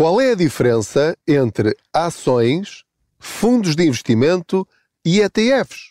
Qual é a diferença entre ações, fundos de investimento e ETFs?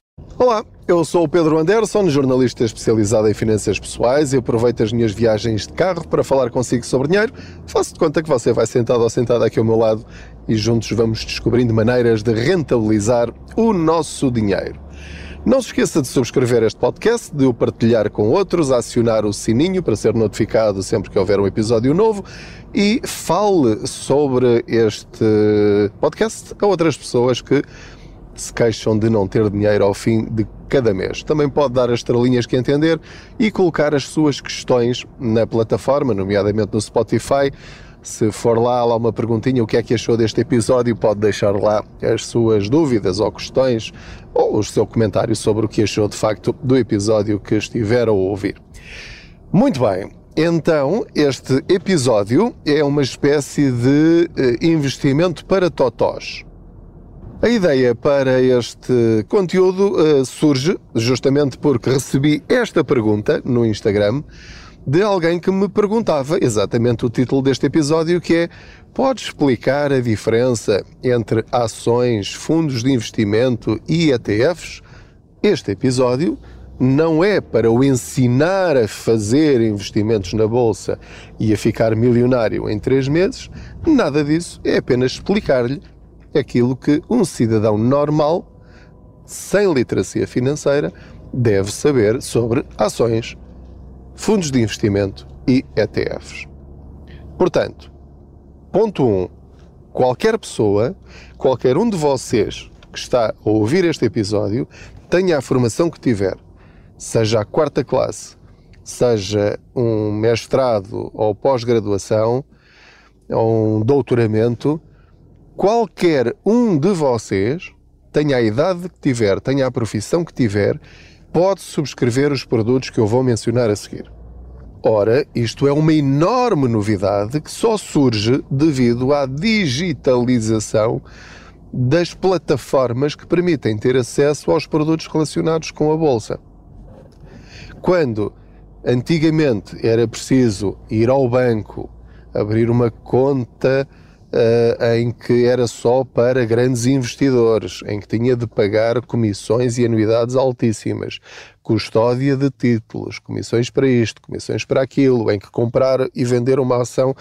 Olá, eu sou o Pedro Anderson, jornalista especializado em finanças pessoais e aproveito as minhas viagens de carro para falar consigo sobre dinheiro. Faço de conta que você vai sentado ou sentada aqui ao meu lado e juntos vamos descobrindo maneiras de rentabilizar o nosso dinheiro. Não se esqueça de subscrever este podcast, de o partilhar com outros, acionar o sininho para ser notificado sempre que houver um episódio novo e fale sobre este podcast a outras pessoas que se queixam de não ter dinheiro ao fim de cada mês. Também pode dar as estrelinhas que entender e colocar as suas questões na plataforma, nomeadamente no Spotify. Se for lá, lá uma perguntinha, o que é que achou deste episódio, pode deixar lá as suas dúvidas ou questões ou o seu comentário sobre o que achou de facto do episódio que estiver a ouvir. Muito bem, então este episódio é uma espécie de eh, investimento para totós. A ideia para este conteúdo uh, surge justamente porque recebi esta pergunta no Instagram de alguém que me perguntava exatamente o título deste episódio, que é Pode explicar a diferença entre ações, fundos de investimento e ETFs? Este episódio não é para o ensinar a fazer investimentos na bolsa e a ficar milionário em três meses, nada disso, é apenas explicar-lhe aquilo que um cidadão normal, sem literacia financeira, deve saber sobre ações, fundos de investimento e ETFs. Portanto, ponto 1. Um, qualquer pessoa, qualquer um de vocês que está a ouvir este episódio, tenha a formação que tiver, seja a quarta classe, seja um mestrado ou pós-graduação, ou um doutoramento, qualquer um de vocês, tenha a idade que tiver, tenha a profissão que tiver, pode subscrever os produtos que eu vou mencionar a seguir. Ora, isto é uma enorme novidade que só surge devido à digitalização das plataformas que permitem ter acesso aos produtos relacionados com a bolsa. Quando antigamente era preciso ir ao banco, abrir uma conta uh, em que era só para grandes investidores, em que tinha de pagar comissões e anuidades altíssimas, custódia de títulos, comissões para isto, comissões para aquilo, em que comprar e vender uma ação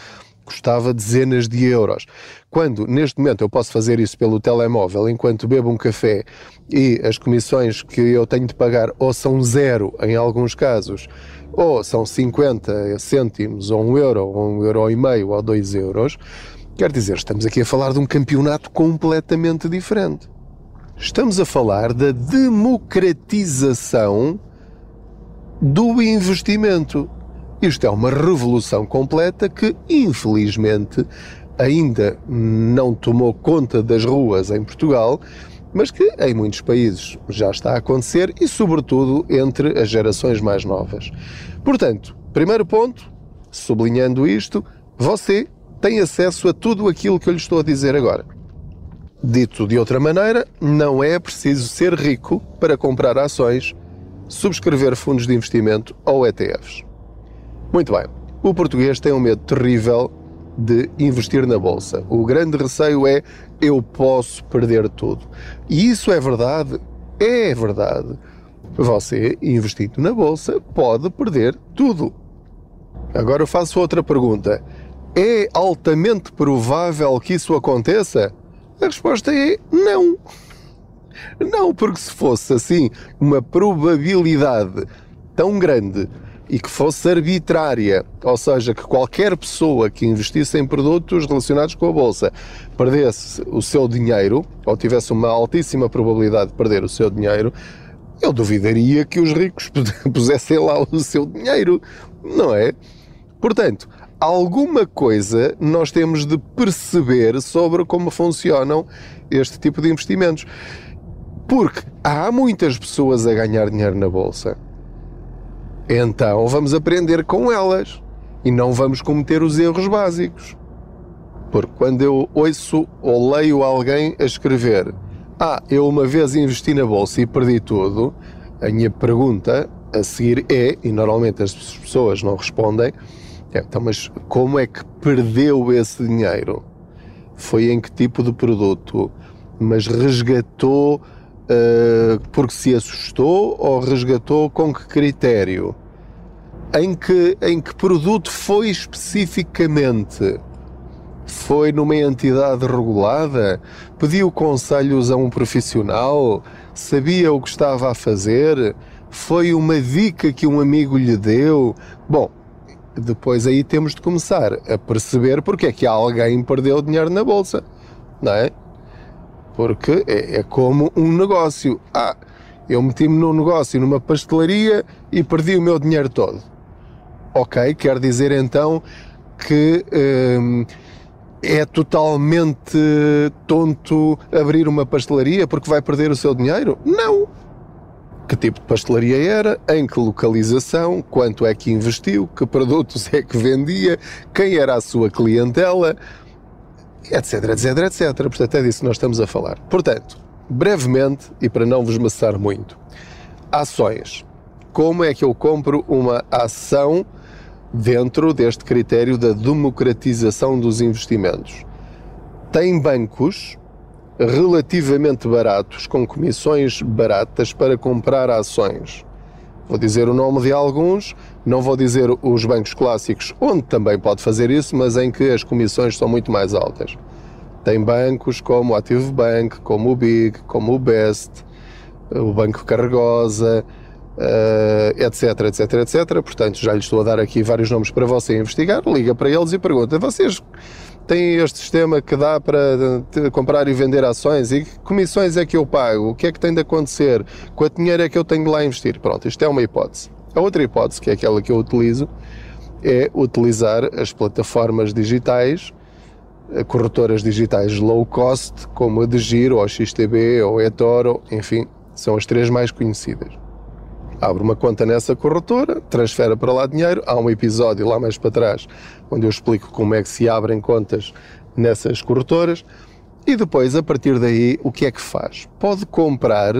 custava dezenas de euros. Quando neste momento eu posso fazer isso pelo telemóvel enquanto bebo um café e as comissões que eu tenho de pagar ou são zero em alguns casos, ou são 50 cêntimos, ou um euro, ou um euro e meio, ou dois euros, Quer dizer, estamos aqui a falar de um campeonato completamente diferente. Estamos a falar da democratização do investimento. Isto é uma revolução completa que, infelizmente, ainda não tomou conta das ruas em Portugal, mas que em muitos países já está a acontecer e, sobretudo, entre as gerações mais novas. Portanto, primeiro ponto, sublinhando isto, você tem acesso a tudo aquilo que eu lhe estou a dizer agora. Dito de outra maneira, não é preciso ser rico para comprar ações, subscrever fundos de investimento ou ETFs. Muito bem, o português tem um medo terrível de investir na bolsa. O grande receio é eu posso perder tudo. E isso é verdade? É verdade. Você, investindo na bolsa, pode perder tudo. Agora eu faço outra pergunta. É altamente provável que isso aconteça? A resposta é não. Não, porque se fosse assim uma probabilidade tão grande e que fosse arbitrária, ou seja, que qualquer pessoa que investisse em produtos relacionados com a bolsa perdesse o seu dinheiro, ou tivesse uma altíssima probabilidade de perder o seu dinheiro, eu duvidaria que os ricos pusessem lá o seu dinheiro, não é? Portanto, alguma coisa nós temos de perceber sobre como funcionam este tipo de investimentos. Porque há muitas pessoas a ganhar dinheiro na bolsa então vamos aprender com elas e não vamos cometer os erros básicos. Porque quando eu ouço ou leio alguém a escrever Ah, eu uma vez investi na bolsa e perdi tudo, a minha pergunta a seguir é, e normalmente as pessoas não respondem, então, mas como é que perdeu esse dinheiro? Foi em que tipo de produto? Mas resgatou uh, porque se assustou ou resgatou com que critério? em que, em que produto foi especificamente? Foi numa entidade regulada? Pediu conselhos a um profissional? Sabia o que estava a fazer? Foi uma dica que um amigo lhe deu? Bom, depois aí temos de começar a perceber porque é que alguém perdeu dinheiro na bolsa, não é? Porque é, é como um negócio. Ah, eu meti-me num negócio, numa pastelaria e perdi o meu dinheiro todo. Ok, quer dizer então que hum, é totalmente tonto abrir uma pastelaria porque vai perder o seu dinheiro? Não! Que tipo de pastelaria era? Em que localização? Quanto é que investiu? Que produtos é que vendia? Quem era a sua clientela? Etc, etc, etc. Portanto, é disso que nós estamos a falar. Portanto, brevemente e para não vos maçar muito, ações. Como é que eu compro uma ação? dentro deste critério da democratização dos investimentos. Tem bancos relativamente baratos, com comissões baratas para comprar ações. Vou dizer o nome de alguns, não vou dizer os bancos clássicos, onde também pode fazer isso, mas em que as comissões são muito mais altas. Tem bancos como o Active Bank, como o Big, como o Best, o Banco Carregosa, uh, etc, etc, etc. Portanto, já lhe estou a dar aqui vários nomes para você investigar. Liga para eles e pergunta: vocês têm este sistema que dá para comprar e vender ações? E que comissões é que eu pago? O que é que tem de acontecer? Quanto dinheiro é que eu tenho de lá investir? Pronto, isto é uma hipótese. A outra hipótese, que é aquela que eu utilizo, é utilizar as plataformas digitais eh, corretoras digitais low cost, como a de Giro, ou XTB, ou eToro, enfim, são as três mais conhecidas abre uma conta nessa corretora, transfere para lá dinheiro. Há um episódio lá mais para trás onde eu explico como é que se abrem contas nessas corretoras. E depois, a partir daí, o que é que faz? Pode comprar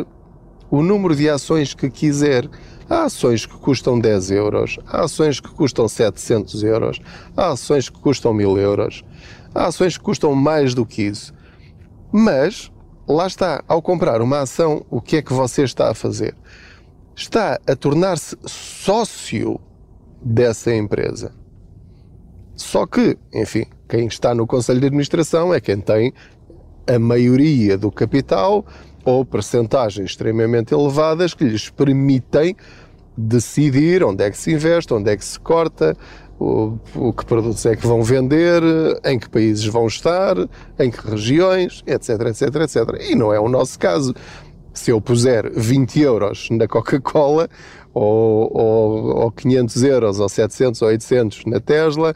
o número de ações que quiser. Há ações que custam 10 euros, há ações que custam 700 euros, há ações que custam 1000 euros, há ações que custam mais do que isso. Mas, lá está, ao comprar uma ação, o que é que você está a fazer? Está a tornar-se sócio dessa empresa. Só que, enfim, quem está no Conselho de Administração é quem tem a maioria do capital ou percentagens extremamente elevadas que lhes permitem decidir onde é que se investe, onde é que se corta, o, o, que produtos é que vão vender, em que países vão estar, em que regiões, etc, etc, etc. E não é o nosso caso se eu puser 20 euros na Coca-Cola, ou, ou, ou 500 euros, ou 700 ou 800 na Tesla,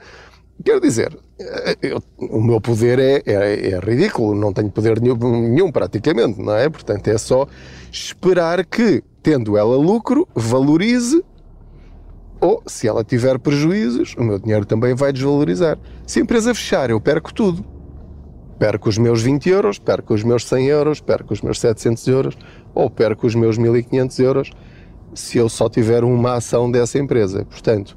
quero dizer, eh, eu, o meu poder é, é, é, ridículo, não tenho poder nenhum, nenhum praticamente, não é? Portanto, é só esperar que, tendo ela lucro, valorize ou, se ela tiver prejuízos, o meu dinheiro também vai desvalorizar. Se a empresa fechar, eu perco tudo. Perco os meus 20 euros, perco os meus 100 euros, perco os meus 700 euros ou perco os meus 1500 euros se eu só tiver uma ação dessa empresa. Portanto,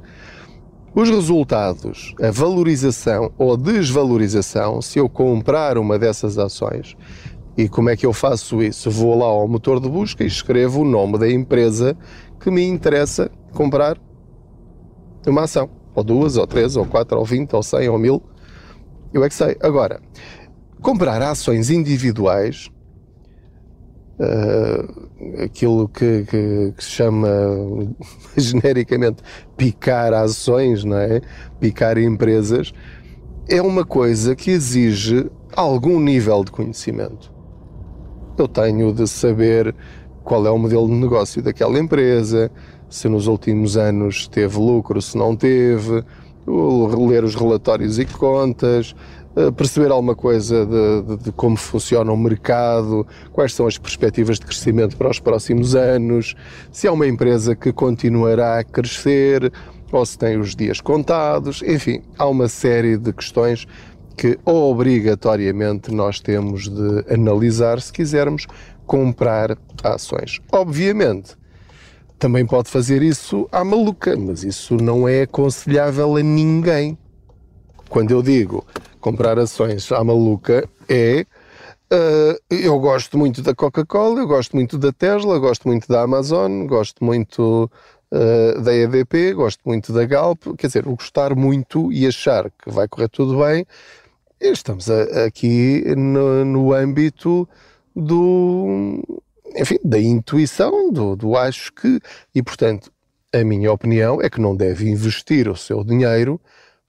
os resultados, a valorização ou desvalorização, se eu comprar uma dessas ações, e como é que eu faço isso? Vou lá ao motor de busca e escrevo o nome da empresa que me interessa comprar uma ação, ou duas, ou três, ou quatro, ou vinte, ou cem, ou mil. Eu é que sei. Agora, comprar ações individuais uh, aquilo que, que, que, se chama genericamente picar ações, não é? Picar empresas, é uma coisa que exige algum nível de conhecimento. Eu tenho de saber qual é o modelo de negócio daquela empresa, se nos últimos anos teve lucro, se não teve, ler os relatórios e contas, perceber alguma coisa de, de, de, como funciona o mercado, quais são as perspectivas de crescimento para os próximos anos, se é uma empresa que continuará a crescer ou se tem os dias contados, enfim, há uma série de questões que obrigatoriamente nós temos de analisar se quisermos comprar ações. Obviamente, também pode fazer isso à maluca, mas isso não é aconselhável a ninguém. Quando eu digo comprar ações à maluca, é Uh, eu gosto muito da Coca-Cola, eu gosto muito da Tesla, gosto muito da Amazon, gosto muito uh, da EDP, gosto muito da Galp. Quer dizer, o gostar muito e achar que vai correr tudo bem, estamos a, aqui no, no âmbito do, enfim, da intuição, do, do acho que, e portanto, a minha opinião é que não deve investir o seu dinheiro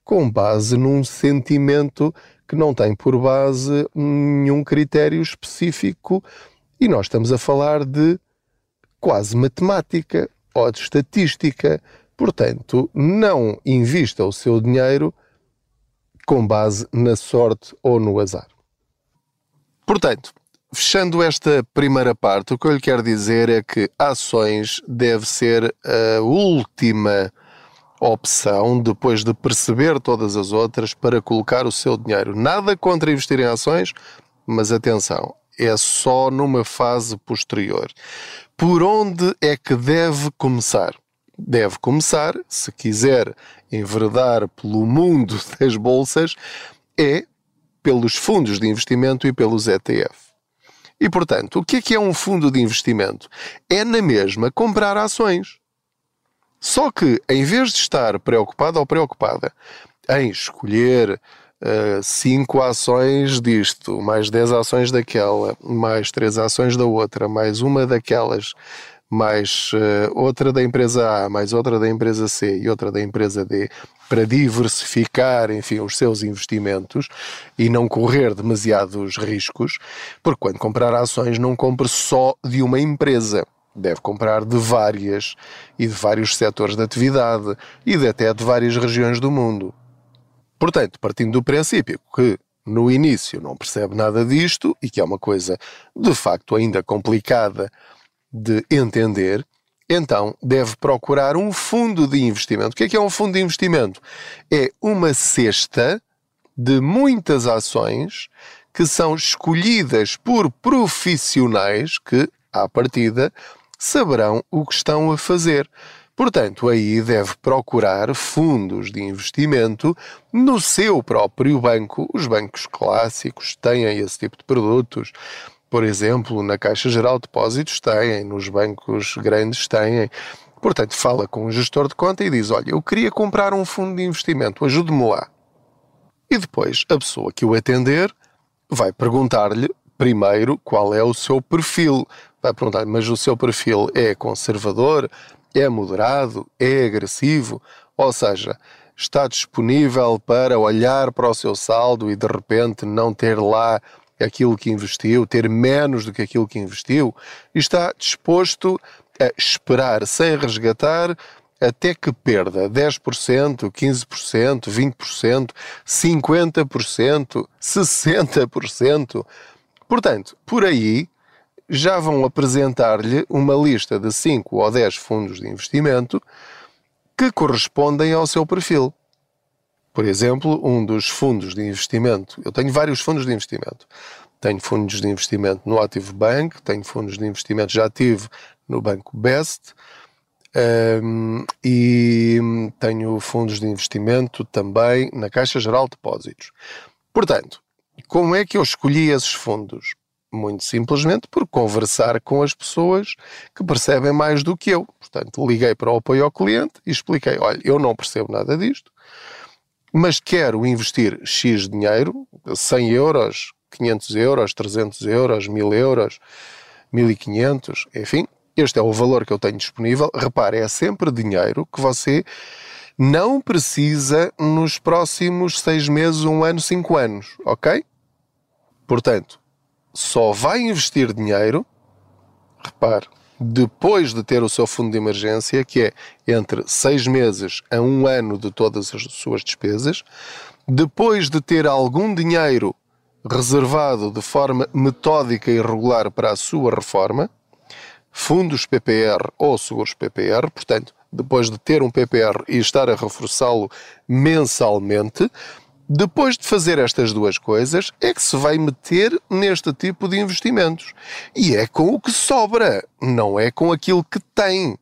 com base num sentimento que não tem por base nenhum critério específico e nós estamos a falar de quase matemática ou de estatística. Portanto, não invista o seu dinheiro com base na sorte ou no azar. Portanto, Fechando esta primeira parte, o que eu lhe quero dizer é que ações deve ser a última opção, depois de perceber todas as outras, para colocar o seu dinheiro. Nada contra investir em ações, mas atenção, é só numa fase posterior. Por onde é que deve começar? Deve começar, se quiser enveredar pelo mundo das bolsas, é pelos fundos de investimento e pelos ETF. E, portanto, o que é que é um fundo de investimento? É, na mesma, comprar ações. Só que, em vez de estar preocupado ou preocupada em escolher 5 uh, ações disto, mais 10 ações daquela, mais 3 ações da outra, mais uma daquelas, mais uh, outra da empresa A, mais outra da empresa C e outra da empresa D, para diversificar, enfim, os seus investimentos e não correr demasiados riscos, porque quando comprar ações não compre só de uma empresa. Deve comprar de várias e de vários setores de atividade e de até de várias regiões do mundo. Portanto, partindo do princípio que no início não percebe nada disto e que é uma coisa de facto ainda complicada de entender, então deve procurar um fundo de investimento. O que é que é um fundo de investimento? É uma cesta de muitas ações que são escolhidas por profissionais que, à partida, saberão o que estão a fazer. Portanto, aí deve procurar fundos de investimento no seu próprio banco. Os bancos clássicos têm esse tipo de produtos por exemplo, na Caixa Geral de Depósitos têm, nos bancos grandes têm. Portanto, fala com o gestor de conta e diz: Olha, eu queria comprar um fundo de investimento, ajude-me lá. E depois a pessoa que o atender vai perguntar-lhe primeiro qual é o seu perfil. Vai perguntar, mas o seu perfil é conservador, é moderado, é agressivo? Ou seja, está disponível para olhar para o seu saldo e de repente não ter lá aquilo que investiu, ter menos do que aquilo que investiu, está disposto a esperar sem resgatar até que perda 10%, 15%, 20%, 50%, 60%. Portanto, por aí já vão apresentar-lhe uma lista de 5 ou 10 fundos de investimento que correspondem ao seu perfil. Por exemplo, um dos fundos de investimento, eu tenho vários fundos de investimento. Tenho fundos de investimento no Active Bank, tenho fundos de investimento, já tive no Banco Best, um, e tenho fundos de investimento também na Caixa Geral de Depósitos. Portanto, como é que eu escolhi esses fundos? Muito simplesmente por conversar com as pessoas que percebem mais do que eu. Portanto, liguei para o apoio ao cliente e expliquei: olha, eu não percebo nada disto, mas quero investir X dinheiro, 100 euros, 500 euros, 300 euros, 1000 euros, 1500, enfim, este é o valor que eu tenho disponível. Repare, é sempre dinheiro que você não precisa nos próximos seis meses, um ano, cinco anos, ok? Portanto, só vai investir dinheiro, repare, depois de ter o seu fundo de emergência, que é entre seis meses a um ano de todas as suas despesas, depois de ter algum dinheiro reservado de forma metódica e regular para a sua reforma, fundos PPR ou seguros PPR, portanto, depois de ter um PPR e estar a reforçá-lo mensalmente, depois de fazer estas duas coisas, é que se vai meter neste tipo de investimentos. E é com o que sobra, não é com aquilo que tem.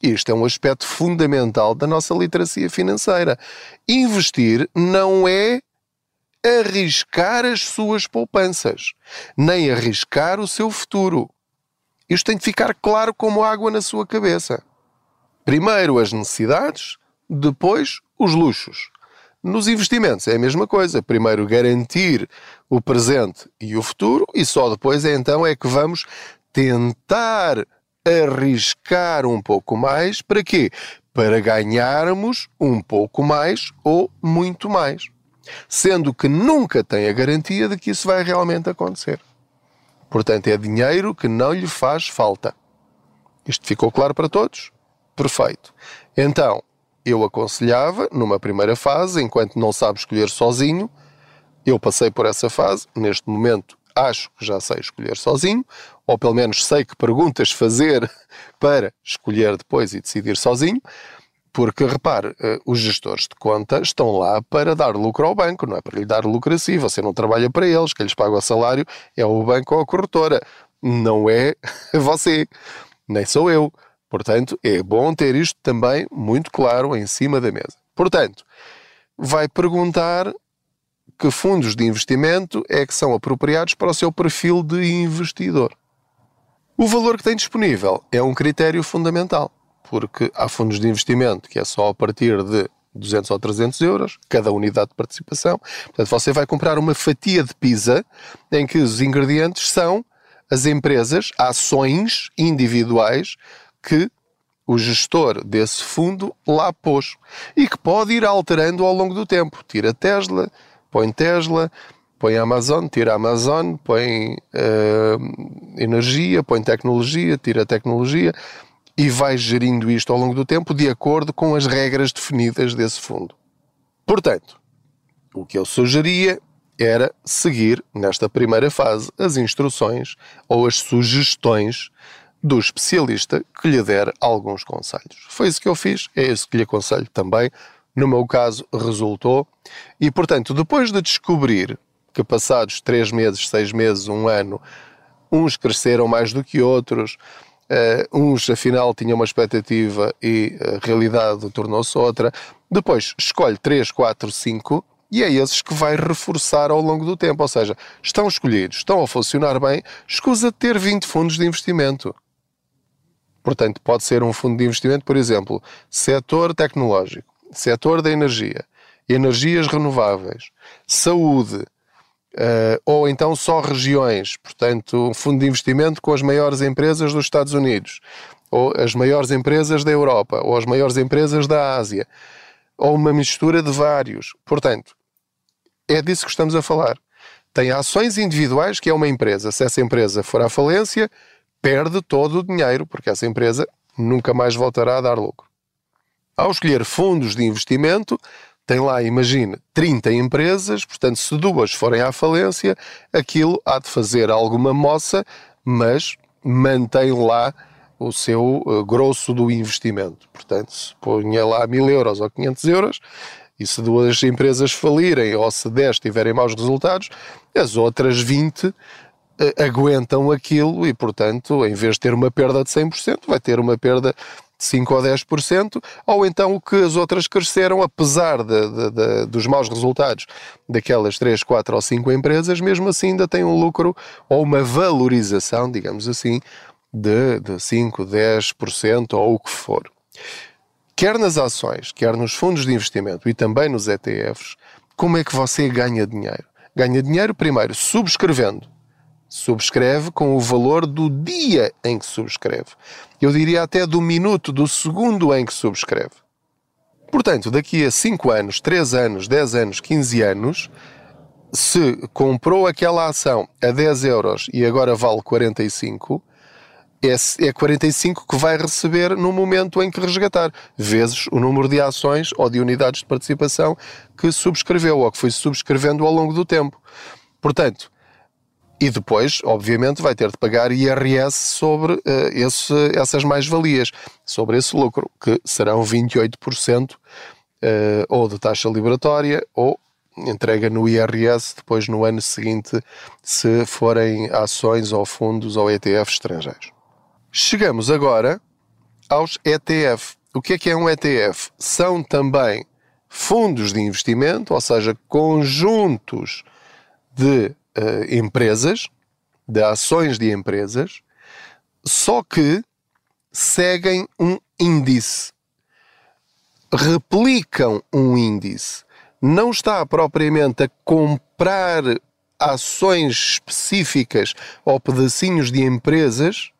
Isto é um aspecto fundamental da nossa literacia financeira. Investir não é arriscar as suas poupanças, nem arriscar o seu futuro. Isto tem de ficar claro como água na sua cabeça. Primeiro as necessidades, depois os luxos. Nos investimentos é a mesma coisa. Primeiro garantir o presente e o futuro, e só depois é então é que vamos tentar arriscar um pouco mais. Para quê? Para ganharmos um pouco mais ou muito mais. Sendo que nunca tem a garantia de que isso vai realmente acontecer. Portanto, é dinheiro que não lhe faz falta. Isto ficou claro para todos? Perfeito. Então, eu aconselhava, numa primeira fase, enquanto não sabe escolher sozinho, eu passei por essa fase, neste momento acho que já sei escolher sozinho, ou pelo menos sei que perguntas fazer para escolher depois e decidir sozinho. Porque, repare, eh, os gestores de conta estão lá para dar lucro ao banco, não é para lhe dar lucro a si. Você não trabalha para eles, quem lhes paga o salário é o banco ou a corretora, não é você, nem sou eu. Portanto, é bom ter isto também muito claro em cima da mesa. Portanto, vai perguntar que fundos de investimento é que são apropriados para o seu perfil de investidor. O valor que tem disponível é um critério fundamental porque há fundos de investimento que é só a partir de 200 ou 300 euros, cada unidade de participação. Portanto, você vai comprar uma fatia de pizza em que os ingredientes são as empresas, ações individuais que o gestor desse fundo lá pôs e que pode ir alterando ao longo do tempo. Tira Tesla, põe Tesla, põe Amazon, tira Amazon, põe uh, energia, põe tecnologia, tira tecnologia e vai gerindo isto ao longo do tempo de acordo com as regras definidas desse fundo. Portanto, o que eu sugeria era seguir, nesta primeira fase, as instruções ou as sugestões do especialista que lhe der alguns conselhos. Foi isso que eu fiz, é isso que lhe aconselho também. No meu caso, resultou. E, portanto, depois de descobrir que passados três meses, seis meses, um ano, uns cresceram mais do que outros, Uh, uns, afinal, tinham uma expectativa e a realidade tornou-se outra. Depois, escolhe 3, 4, 5 e é esses que vai reforçar ao longo do tempo. Ou seja, estão escolhidos, estão a funcionar bem, escusa de ter 20 fundos de investimento. Portanto, pode ser um fundo de investimento, por exemplo, setor tecnológico, setor da energia, energias renováveis, saúde, Uh, ou então só regiões, portanto, um fundo de investimento com as maiores empresas dos Estados Unidos, ou as maiores empresas da Europa, ou as maiores empresas da Ásia, ou uma mistura de vários. Portanto, é disso que estamos a falar. Tem ações individuais que é uma empresa. Se essa empresa for à falência, perde todo o dinheiro, porque essa empresa nunca mais voltará a dar lucro. Ao escolher fundos de investimento, tem lá, imagine, 30 empresas, portanto, se duas forem à falência, aquilo há de fazer alguma moça, mas mantém lá o seu uh, grosso do investimento. Portanto, se ponha lá mil euros ou 500 euros, e se duas empresas falirem ou se 10 tiverem maus resultados, as outras 20 uh, eh, aguentam aquilo e, portanto, em vez de ter uma perda de 100%, vai ter uma perda 5 ou 10%, ou então o que as outras cresceram, apesar de, de, de, dos maus resultados daquelas 3, 4 ou 5 empresas, mesmo assim ainda tem um lucro ou uma valorização, digamos assim, de, de 5, 10% ou o que for. Quer nas ações, quer nos fundos de investimento e também nos ETFs, como é que você ganha dinheiro? Ganha dinheiro, primeiro, subscrevendo Subscreve com o valor do dia em que subscreve. Eu diria até do minuto, do segundo em que subscreve. Portanto, daqui a 5 anos, 3 anos, 10 anos, 15 anos, se comprou aquela ação a 10 euros e agora vale 45, é 45 que vai receber no momento em que resgatar, vezes o número de ações ou de unidades de participação que subscreveu ou que foi subscrevendo ao longo do tempo. Portanto, e depois, obviamente, vai ter de pagar IRS sobre uh, esse, essas mais-valias, sobre esse lucro, que serão 28% uh, eh, ou de taxa liberatória ou entrega no IRS depois no ano seguinte, se forem ações ou fundos ou ETFs estrangeiros. Chegamos agora aos ETF. O que é que é um ETF? São também fundos de investimento, ou seja, conjuntos de uh, empresas, de ações de empresas, só que seguem um índice, replicam um índice. Não está propriamente a comprar ações específicas ou pedacinhos de empresas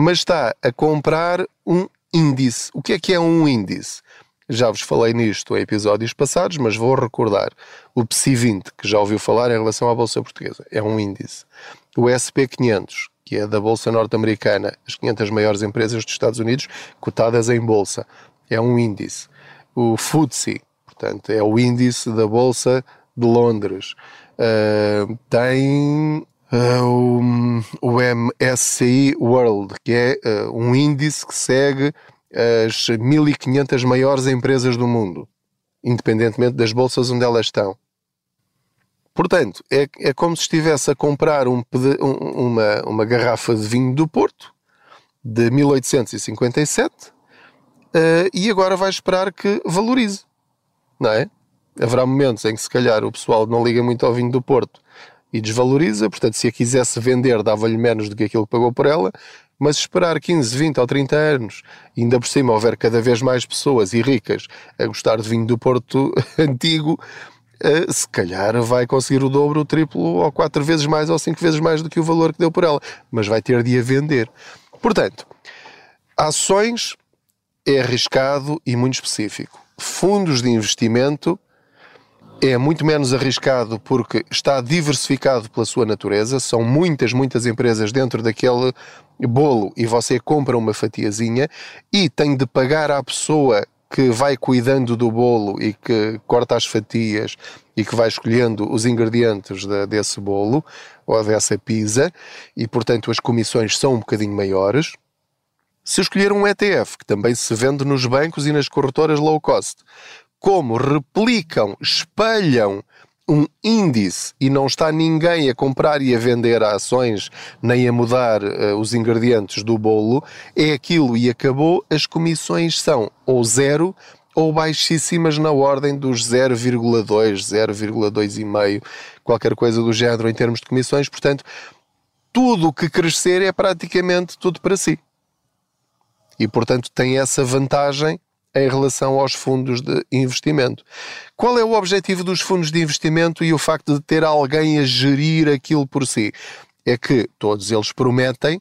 mas está a comprar um índice. O que é que é um índice? Já vos falei nisto em episódios passados, mas vou recordar. O PSI20, que já ouviu falar em relação à Bolsa Portuguesa, é um índice. O SP500, que é da Bolsa Norte-Americana, as 500 maiores empresas dos Estados Unidos cotadas em Bolsa, é um índice. O FTSE, portanto, é o índice da Bolsa de Londres. Uh, tem uh, o, o MSCI World, que é uh, um índice que segue as 1500 maiores empresas do mundo, independentemente das bolsas onde elas estão. Portanto, é, é como se estivesse a comprar um, uma, uma garrafa de vinho do Porto de 1857 uh, e agora vai esperar que valorize, não é? Haverá momentos em que se calhar o pessoal não liga muito ao vinho do Porto e desvaloriza, portanto, se a quisesse vender, dava-lhe menos do que aquilo que pagou por ela, mas esperar 15, 20 ou 30 anos, ainda por cima houver cada vez mais pessoas e ricas a gostar de vinho do Porto antigo, uh, se calhar vai conseguir o dobro, o triplo, ou quatro vezes mais, ou cinco vezes mais do que o valor que deu por ela, mas vai ter de a vender. Portanto, ações é arriscado e muito específico. Fundos de investimento é muito menos arriscado porque está diversificado pela sua natureza, são muitas, muitas empresas dentro daquele bolo e você compra uma fatiazinha e tem de pagar à pessoa que vai cuidando do bolo e que corta as fatias e que vai escolhendo os ingredientes de, desse bolo ou dessa pizza e, portanto, as comissões são um bocadinho maiores. Se escolher um ETF, que também se vende nos bancos e nas corretoras low cost, como replicam, espelham um índice e não está ninguém a comprar e a vender ações nem a mudar uh, os ingredientes do bolo, é aquilo e acabou. As comissões são ou zero ou baixíssimas na ordem dos 0,2, 0,2,5, qualquer coisa do género em termos de comissões. Portanto, tudo o que crescer é praticamente tudo para si. E, portanto, tem essa vantagem em relação aos fundos de investimento. Qual é o objetivo dos fundos de investimento e o facto de ter alguém a gerir aquilo por si? É que todos eles prometem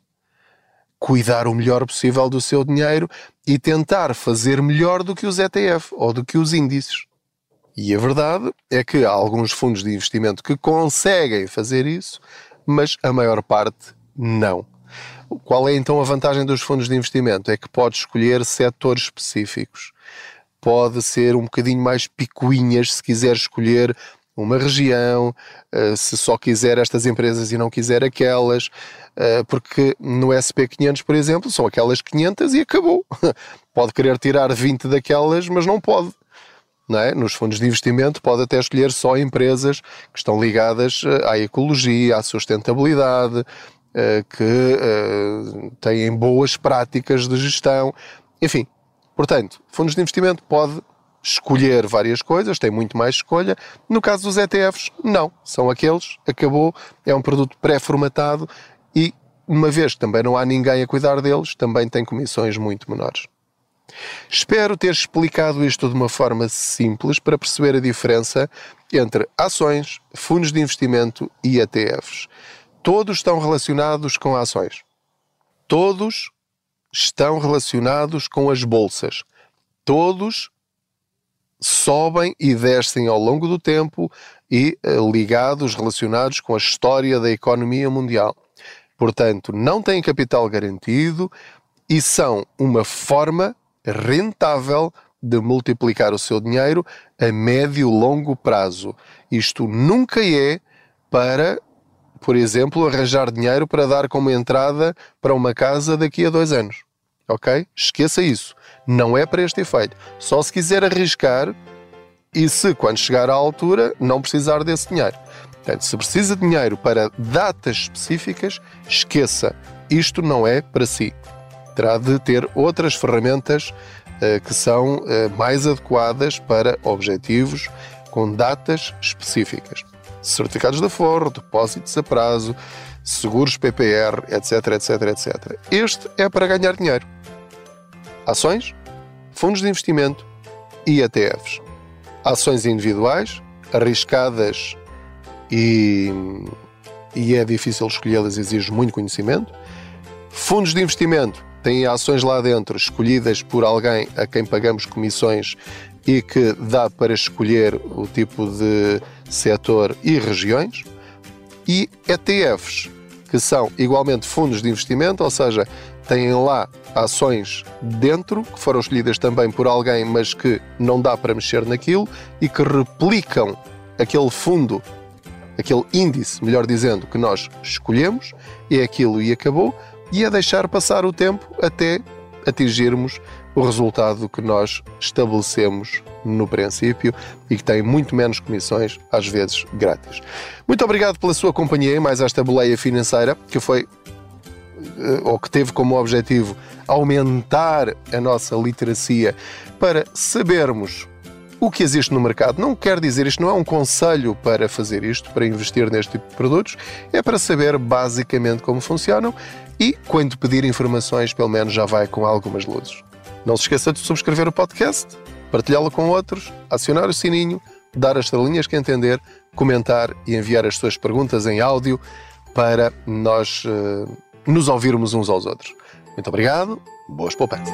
cuidar o melhor possível do seu dinheiro e tentar fazer melhor do que os ETF ou do que os índices. E a verdade é que há alguns fundos de investimento que conseguem fazer isso, mas a maior parte não. Qual é então a vantagem dos fundos de investimento? É que pode escolher setores específicos. Pode ser um bocadinho mais picuinhas se quiser escolher uma região, eh, se só quiser estas empresas e não quiser aquelas, eh, porque no SP500, por exemplo, são aquelas 500 e acabou. Pode querer tirar 20 daquelas, mas não pode. Não é? Nos fundos de investimento pode até escolher só empresas que estão ligadas eh, à ecologia, à sustentabilidade, que uh, têm boas práticas de gestão, enfim. Portanto, fundos de investimento pode escolher várias coisas, tem muito mais escolha. No caso dos ETFs, não. São aqueles, acabou, é um produto pré-formatado e, uma vez que também não há ninguém a cuidar deles, também tem comissões muito menores. Espero ter explicado isto de uma forma simples para perceber a diferença entre ações, fundos de investimento e ETFs todos estão relacionados com ações. Todos estão relacionados com as bolsas. Todos sobem e descem ao longo do tempo e uh, ligados, relacionados com a história da economia mundial. Portanto, não têm capital garantido e são uma forma rentável de multiplicar o seu dinheiro a médio e longo prazo. Isto nunca é para, por exemplo, arranjar dinheiro para dar como entrada para uma casa daqui a dois anos. Ok? Esqueça isso. Não é para este efeito. Só se quiser arriscar e se, quando chegar à altura, não precisar desse dinheiro. Portanto, se precisa de dinheiro para datas específicas, esqueça. Isto não é para si. Terá de ter outras ferramentas uh, que são uh, mais adequadas para objetivos com datas específicas. Certificados de aforro, depósitos a prazo, seguros PPR, etc, etc, etc. Este é para ganhar dinheiro. Ações, fundos de investimento e ETFs. Ações individuais, arriscadas e, e é difícil escolhê-las, exige muito conhecimento. Fundos de investimento têm ações lá dentro escolhidas por alguém a quem pagamos comissões e que dá para escolher o tipo de setor e regiões. E ETFs, que são igualmente fundos de investimento, ou seja, têm lá ações dentro, que foram escolhidas também por alguém, mas que não dá para mexer naquilo e que replicam aquele fundo aquele índice, melhor dizendo, que nós escolhemos, é aquilo e acabou, e é deixar passar o tempo até atingirmos o resultado que nós estabelecemos no princípio e que tem muito menos comissões, às vezes grátis. Muito obrigado pela sua companhia em mais esta boleia financeira, que foi eh, ou que teve como objetivo aumentar a nossa literacia para sabermos o que existe no mercado. Não quer dizer, isto não é um conselho para fazer isto, para investir neste tipo de produtos, é para saber basicamente como funcionam e, quando pedir informações, pelo menos já vai com algumas luzes. Não se esqueça de subscrever o podcast, partilhá-lo com outros, acionar o sininho, dar as estrelinhas que entender, comentar e enviar as suas perguntas em áudio para nós uh, nos ouvirmos uns aos outros. Muito obrigado, boas poupanças.